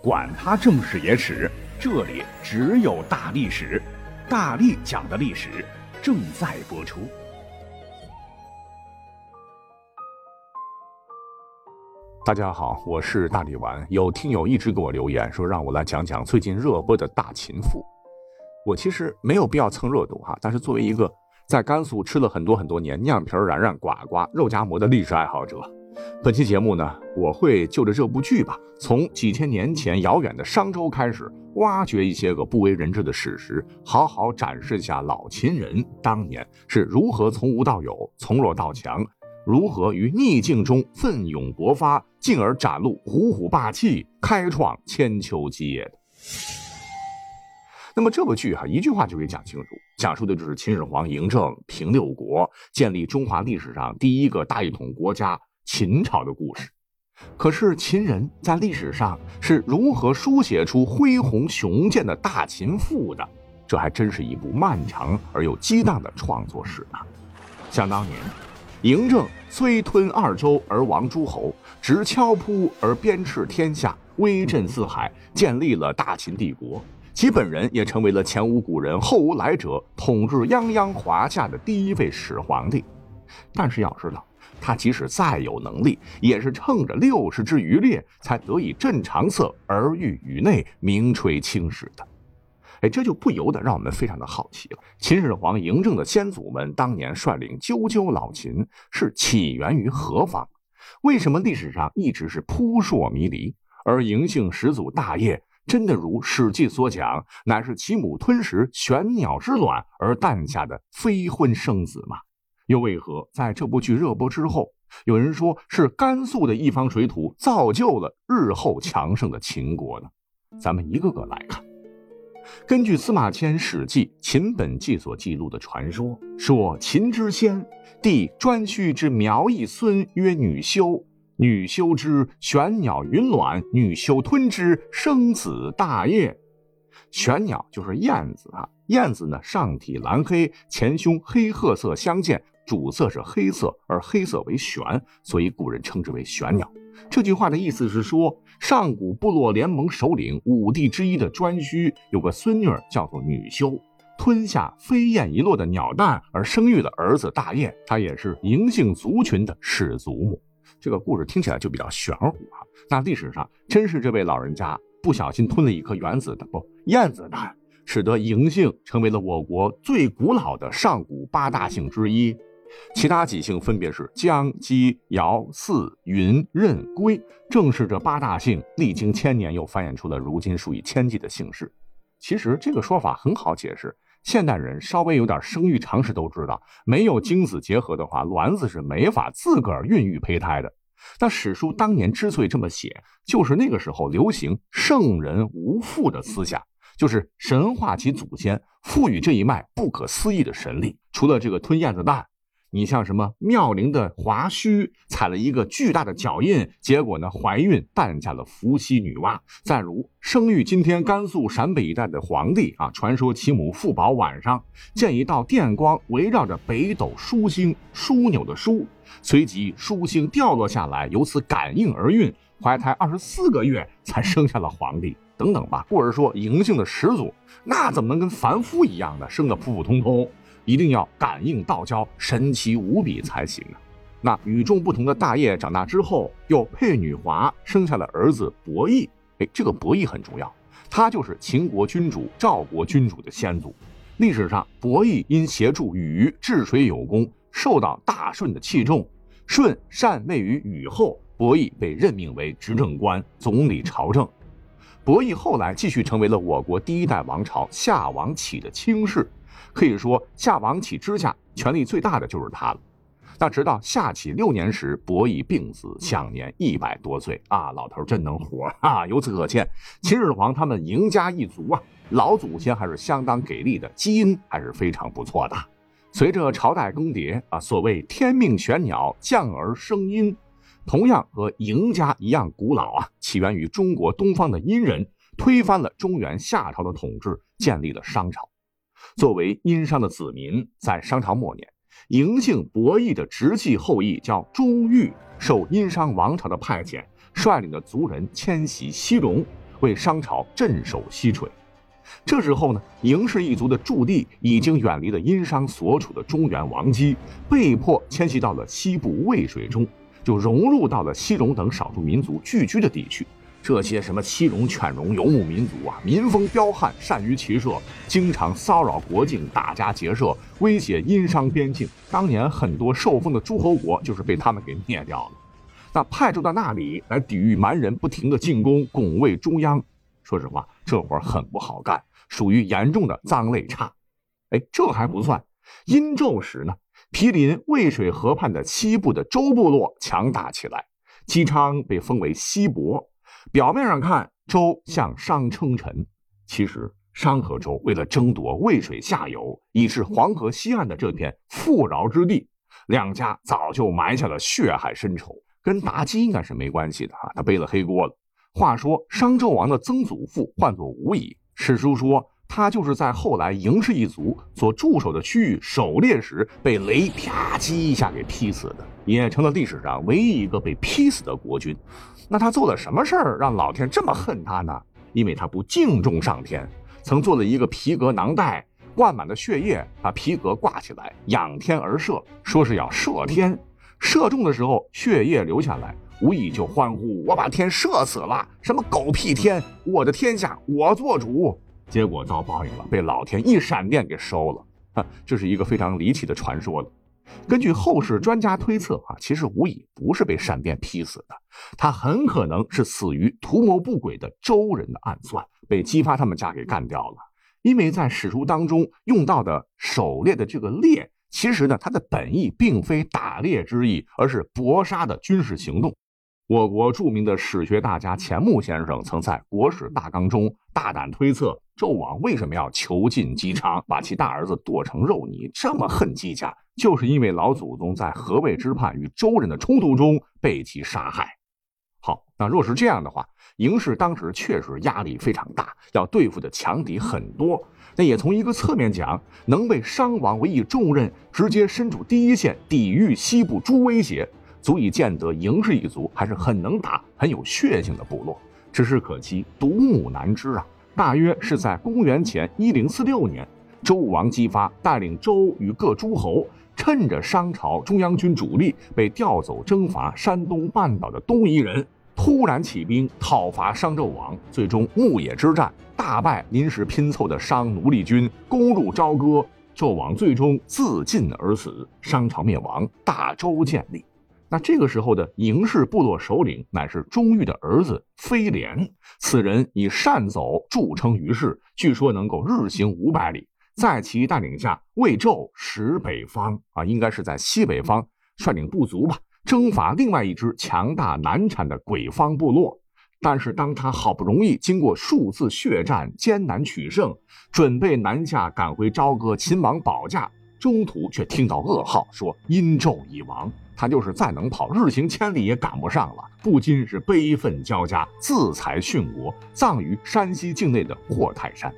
管他正史野史，这里只有大历史，大力讲的历史正在播出。大家好，我是大力丸。有听友一直给我留言说，让我来讲讲最近热播的大秦赋。我其实没有必要蹭热度哈，但是作为一个在甘肃吃了很多很多年酿皮冉冉呱呱肉夹馍的历史爱好者。本期节目呢，我会就着这部剧吧，从几千年前遥远的商周开始，挖掘一些个不为人知的史实，好好展示一下老秦人当年是如何从无到有、从弱到强，如何于逆境中奋勇勃发，进而展露虎虎霸气，开创千秋基业的。那么这部剧哈，一句话就可以讲清楚，讲述的就是秦始皇嬴政平六国，建立中华历史上第一个大一统国家。秦朝的故事，可是秦人在历史上是如何书写出恢宏雄健的大秦赋的？这还真是一部漫长而又激荡的创作史呢。想当年，嬴政虽吞二周而亡诸侯，执敲扑而鞭笞天下，威震四海，建立了大秦帝国。其本人也成为了前无古人后无来者，统治泱泱华夏的第一位始皇帝。但是要知道。他即使再有能力，也是趁着六十之余猎，才得以镇长策而御宇内，名垂青史的。哎，这就不由得让我们非常的好奇了。秦始皇嬴政的先祖们当年率领赳赳老秦，是起源于何方？为什么历史上一直是扑朔迷离？而嬴姓始祖大业，真的如《史记》所讲，乃是其母吞食玄鸟之卵而诞下的非婚生子吗？又为何在这部剧热播之后，有人说是甘肃的一方水土造就了日后强盛的秦国呢？咱们一个个来看。根据司马迁《史记·秦本纪》所记录的传说，说秦之先帝颛顼之苗裔孙曰女修，女修之玄鸟云卵，女修吞之，生子大业。玄鸟就是燕子啊，燕子呢上体蓝黑，前胸黑褐色相间。主色是黑色，而黑色为玄，所以古人称之为玄鸟。这句话的意思是说，上古部落联盟首领五帝之一的颛顼有个孙女叫做女修，吞下飞燕遗落的鸟蛋而生育了儿子大业，他也是嬴姓族群的始祖母。这个故事听起来就比较玄乎啊。那历史上真是这位老人家不小心吞了一颗原子的不燕子蛋，使得嬴姓成为了我国最古老的上古八大姓之一。其他几姓分别是姜、姬、尧、姒、云、任、归，正是这八大姓历经千年，又繁衍出了如今数以千计的姓氏。其实这个说法很好解释，现代人稍微有点生育常识都知道，没有精子结合的话，卵子是没法自个儿孕育胚胎的。那史书当年之所以这么写，就是那个时候流行圣人无父的思想，就是神化其祖先，赋予这一脉不可思议的神力。除了这个吞燕子蛋。你像什么妙龄的华胥踩了一个巨大的脚印，结果呢怀孕诞下了伏羲女娲。再如生育今天甘肃陕北一带的皇帝啊，传说其母傅宝晚上见一道电光围绕着北斗枢星枢纽的枢，随即枢星掉落下来，由此感应而孕，怀胎二十四个月才生下了皇帝。等等吧，或者说嬴姓的始祖，那怎么能跟凡夫一样的生的普普通通？一定要感应道交，神奇无比才行啊！那与众不同的大业长大之后，又配女华，生下了儿子伯益。哎，这个伯益很重要，他就是秦国君主赵国君主的先祖。历史上，伯益因协助禹治水有功，受到大舜的器重。舜禅位于禹后，伯益被任命为执政官，总理朝政。伯益后来继续成为了我国第一代王朝夏王启的卿士。可以说，夏王启之下权力最大的就是他了。那直到夏启六年时，伯益病死，享年一百多岁啊！老头真能活啊！由此可见，秦始皇他们嬴家一族啊，老祖先还是相当给力的，基因还是非常不错的。随着朝代更迭啊，所谓天命玄鸟降而生阴，同样和嬴家一样古老啊，起源于中国东方的殷人，推翻了中原夏朝的统治，建立了商朝。作为殷商的子民，在商朝末年，嬴姓伯邑的直系后裔叫钟毓，受殷商王朝的派遣，率领的族人迁徙西戎，为商朝镇守西陲。这时候呢，嬴氏一族的驻地已经远离了殷商所处的中原王畿，被迫迁徙到了西部渭水中，就融入到了西戎等少数民族聚居的地区。这些什么西戎、犬戎游牧民族啊，民风彪悍，善于骑射，经常骚扰国境，打家劫舍，威胁殷商边境。当年很多受封的诸侯国就是被他们给灭掉了。那派驻到那里来抵御蛮人不停的进攻，拱卫中央。说实话，这活很不好干，属于严重的脏累差。哎，这还不算，殷纣时呢，毗邻渭水河畔的西部的周部落强大起来，姬昌被封为西伯。表面上看，周向商称臣，其实商和周为了争夺渭水下游以至黄河西岸的这片富饶之地，两家早就埋下了血海深仇。跟妲己应该是没关系的啊，他背了黑锅了。话说商纣王的曾祖父唤作吴乙，史书说他就是在后来嬴氏一族所驻守的区域狩猎时被雷啪叽一下给劈死的，也成了历史上唯一一个被劈死的国君。那他做了什么事儿让老天这么恨他呢？因为他不敬重上天，曾做了一个皮革囊袋，灌满了血液，把皮革挂起来，仰天而射，说是要射天。射中的时候，血液流下来，无意就欢呼：“我把天射死了！什么狗屁天，我的天下我做主。”结果遭报应了，被老天一闪电给收了。哈，这是一个非常离奇的传说了。根据后世专家推测，啊，其实吴乙不是被闪电劈死的，他很可能是死于图谋不轨的周人的暗算，被姬发他们家给干掉了。因为在史书当中用到的狩猎的这个猎，其实呢，它的本意并非打猎之意，而是搏杀的军事行动。我国著名的史学大家钱穆先生曾在《国史大纲》中大胆推测，纣王为什么要囚禁姬昌，把其大儿子剁成肉泥，这么恨姬家，就是因为老祖宗在河渭之畔与周人的冲突中被其杀害。好，那若是这样的话，嬴氏当时确实压力非常大，要对付的强敌很多。那也从一个侧面讲，能被商王委以重任，直接身处第一线，抵御西部诸威胁。足以见得嬴氏一族还是很能打、很有血性的部落。只是可惜独木难支啊！大约是在公元前一零四六年，周武王姬发带领周与各诸侯，趁着商朝中央军主力被调走征伐山东半岛的东夷人，突然起兵讨伐商纣王。最终牧野之战大败临时拼凑的商奴隶军，攻入朝歌，纣王最终自尽而死，商朝灭亡，大周建立。那这个时候的嬴氏部落首领乃是钟毓的儿子飞廉，此人以善走著称于世，据说能够日行五百里。在其带领下，魏纣使北方啊，应该是在西北方率领部族吧，征伐另外一支强大难产的鬼方部落。但是当他好不容易经过数次血战，艰难取胜，准备南下赶回朝歌秦王保驾，中途却听到噩耗，说殷纣已亡。他就是再能跑，日行千里也赶不上了，不禁是悲愤交加，自裁殉国，葬于山西境内的霍泰山。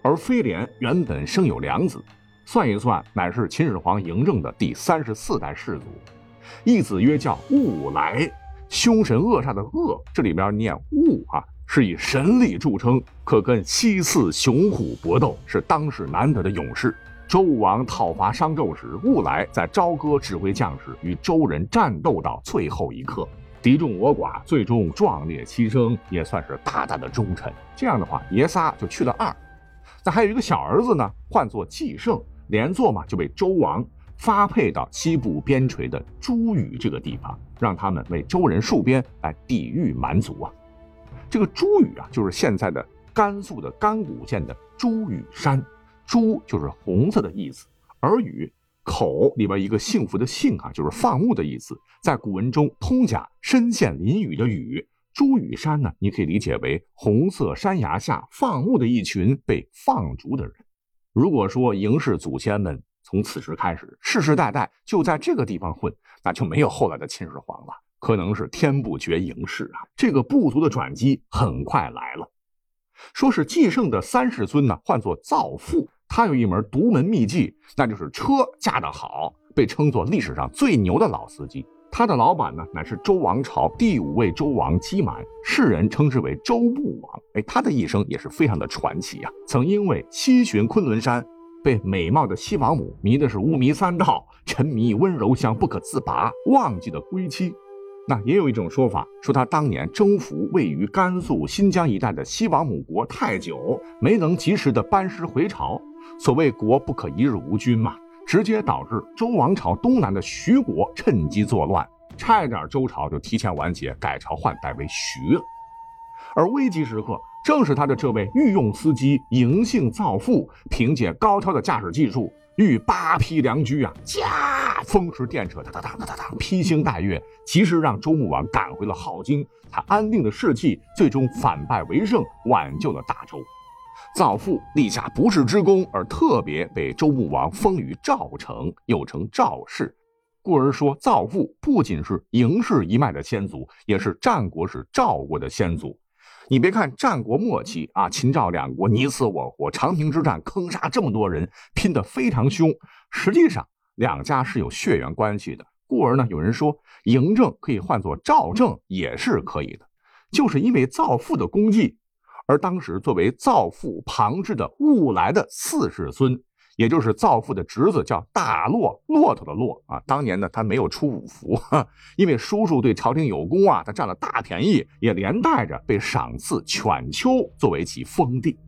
而飞廉原本生有两子，算一算，乃是秦始皇嬴政的第三十四代世祖。一子曰叫兀来，凶神恶煞的恶，这里边念兀啊，是以神力著称，可跟西次雄虎搏斗，是当世难得的勇士。周武王讨伐商纣时，兀来在朝歌指挥将士与周人战斗到最后一刻，敌众我寡，最终壮烈牺牲，也算是大大的忠臣。这样的话，爷仨就去了二。那还有一个小儿子呢，唤作季胜，连坐嘛就被周王发配到西部边陲的朱羽这个地方，让他们为周人戍边，来抵御蛮族啊。这个朱宇啊，就是现在的甘肃的甘谷县的朱宇山。朱就是红色的意思，而羽口里边一个幸福的幸啊，就是放牧的意思。在古文中，通假身陷囹圄的雨，朱雨山呢，你可以理解为红色山崖下放牧的一群被放逐的人。如果说嬴氏祖先们从此时开始世世代代就在这个地方混，那就没有后来的秦始皇了。可能是天不绝嬴氏啊，这个部族的转机很快来了。说是继圣的三世孙呢，唤作造父。他有一门独门秘技，那就是车驾得好，被称作历史上最牛的老司机。他的老板呢，乃是周王朝第五位周王姬满，世人称之为周穆王。哎，他的一生也是非常的传奇啊！曾因为西巡昆仑山，被美貌的西王母迷的是五迷三道，沉迷温柔乡不可自拔，忘记了归期。那也有一种说法，说他当年征服位于甘肃新疆一带的西王母国太久，没能及时的班师回朝。所谓国不可一日无君嘛。直接导致周王朝东南的徐国趁机作乱，差一点周朝就提前完结，改朝换代为徐了。而危急时刻，正是他的这位御用司机嬴姓造父，凭借高超的驾驶技术，御八匹良驹啊，驾风驰电掣，哒哒哒哒哒哒，披星戴月，及时让周穆王赶回了镐京。他安定的士气，最终反败为胜，挽救了大周。造父立下不世之功，而特别被周穆王封于赵城，又称赵氏，故而说造父不仅是嬴氏一脉的先祖，也是战国时赵国的先祖。你别看战国末期啊，秦赵两国你死我活，长平之战坑杀这么多人，拼得非常凶，实际上两家是有血缘关系的。故而呢，有人说嬴政可以换作赵政也是可以的，就是因为造父的功绩。而当时作为造父旁支的兀来的四世孙，也就是造父的侄子，叫大骆，骆驼的骆啊。当年呢，他没有出五福，因为叔叔对朝廷有功啊，他占了大便宜，也连带着被赏赐犬丘作为其封地。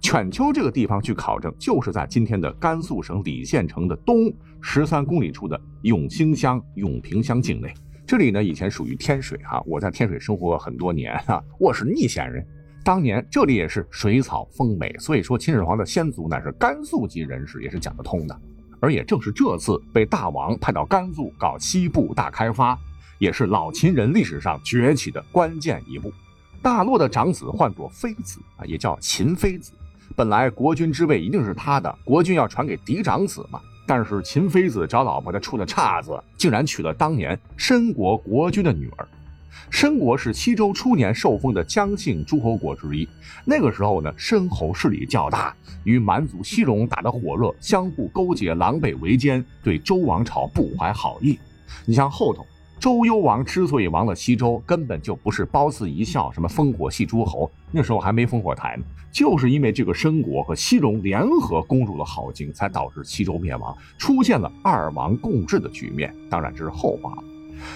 犬丘这个地方，去考证，就是在今天的甘肃省礼县城的东十三公里处的永兴乡永平乡境内。这里呢，以前属于天水哈，我在天水生活过很多年哈，我是逆县人。当年这里也是水草丰美，所以说秦始皇的先祖乃是甘肃籍人士，也是讲得通的。而也正是这次被大王派到甘肃搞西部大开发，也是老秦人历史上崛起的关键一步。大洛的长子唤作妃子啊，也叫秦妃子。本来国君之位一定是他的，国君要传给嫡长子嘛。但是秦妃子找老婆，他出了岔子，竟然娶了当年申国国君的女儿。申国是西周初年受封的姜姓诸侯国之一。那个时候呢，申侯势力较大，与蛮族西戎打得火热，相互勾结，狼狈为奸，对周王朝不怀好意。你像后头周幽王之所以亡了西周，根本就不是褒姒一笑，什么烽火戏诸侯，那时候还没烽火台呢，就是因为这个申国和西戎联合攻入了镐京，才导致西周灭亡，出现了二王共治的局面。当然这是后话了。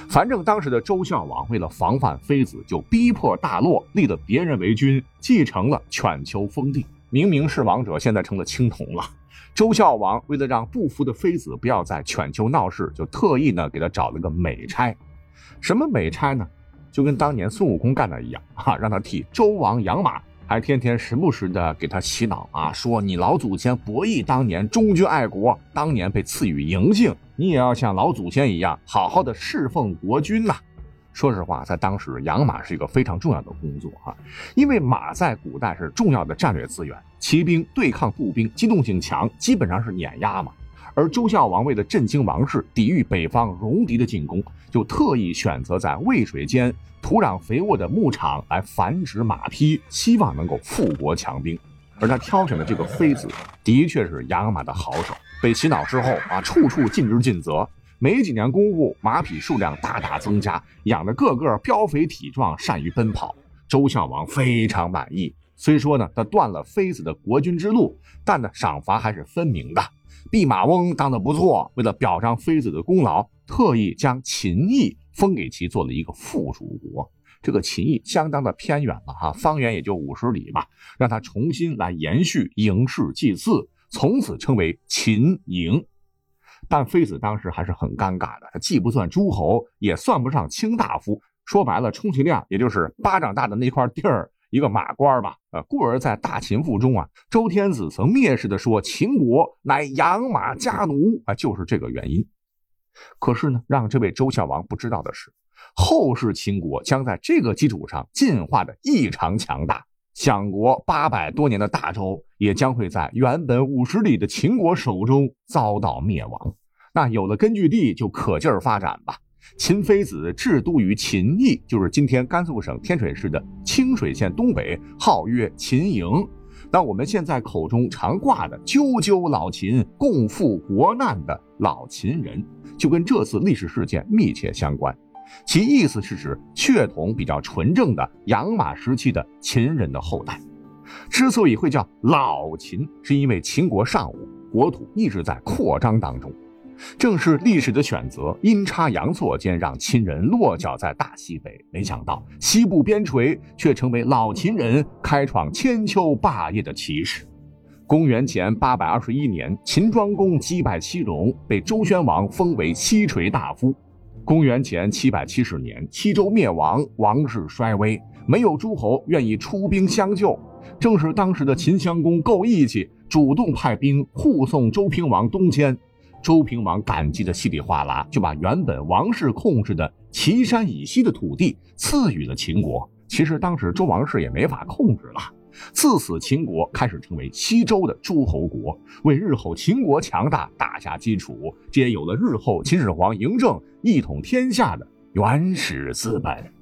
反正当时的周孝王为了防范妃子，就逼迫大骆立了别人为君，继承了犬丘封地。明明是王者，现在成了青铜了。周孝王为了让不服的妃子不要在犬丘闹事，就特意呢给他找了个美差。什么美差呢？就跟当年孙悟空干的一样，哈，让他替周王养马。还天天时不时的给他洗脑啊，说你老祖先博弈当年忠君爱国，当年被赐予嬴姓，你也要像老祖先一样好好的侍奉国君呐。说实话，在当时养马是一个非常重要的工作哈，因为马在古代是重要的战略资源，骑兵对抗步兵，机动性强，基本上是碾压嘛。而周孝王为了振兴王室，抵御北方戎狄的进攻，就特意选择在渭水间土壤肥沃的牧场来繁殖马匹，希望能够富国强兵。而他挑选的这个妃子，的确是养马的好手。被洗脑之后啊，处处尽职尽责，没几年功夫，马匹数量大大增加，养的个个膘肥体壮，善于奔跑。周孝王非常满意。虽说呢，他断了妃子的国君之路，但呢，赏罚还是分明的。弼马翁当得不错，为了表彰妃子的功劳，特意将秦邑封给其做了一个附属国。这个秦邑相当的偏远了哈，方圆也就五十里吧，让他重新来延续嬴氏祭祀，从此称为秦嬴。但妃子当时还是很尴尬的，他既不算诸侯，也算不上卿大夫，说白了，充其量也就是巴掌大的那块地儿。一个马官吧，呃，故而在《大秦赋》中啊，周天子曾蔑视的说秦国乃养马家奴啊，就是这个原因。可是呢，让这位周孝王不知道的是，后世秦国将在这个基础上进化的异常强大，享国八百多年的大周也将会在原本五十里的秦国手中遭到灭亡。那有了根据地，就可劲儿发展吧。秦妃子治都于秦邑，就是今天甘肃省天水市的清水县东北，号曰秦营。那我们现在口中常挂的“赳赳老秦，共赴国难”的老秦人，就跟这次历史事件密切相关。其意思是指血统比较纯正的养马时期的秦人的后代。之所以会叫老秦，是因为秦国尚武，国土一直在扩张当中。正是历史的选择，阴差阳错间让秦人落脚在大西北。没想到西部边陲却成为老秦人开创千秋霸业的起始。公元前八百二十一年，秦庄公击败西戎，被周宣王封为西垂大夫。公元前七百七十年，西周灭亡，王室衰微，没有诸侯愿意出兵相救。正是当时的秦襄公够义气，主动派兵护送周平王东迁。周平王感激的稀里哗啦，就把原本王室控制的岐山以西的土地赐予了秦国。其实当时周王室也没法控制了。自此，秦国开始成为西周的诸侯国，为日后秦国强大打下基础，这也有了日后秦始皇嬴政一统天下的原始资本。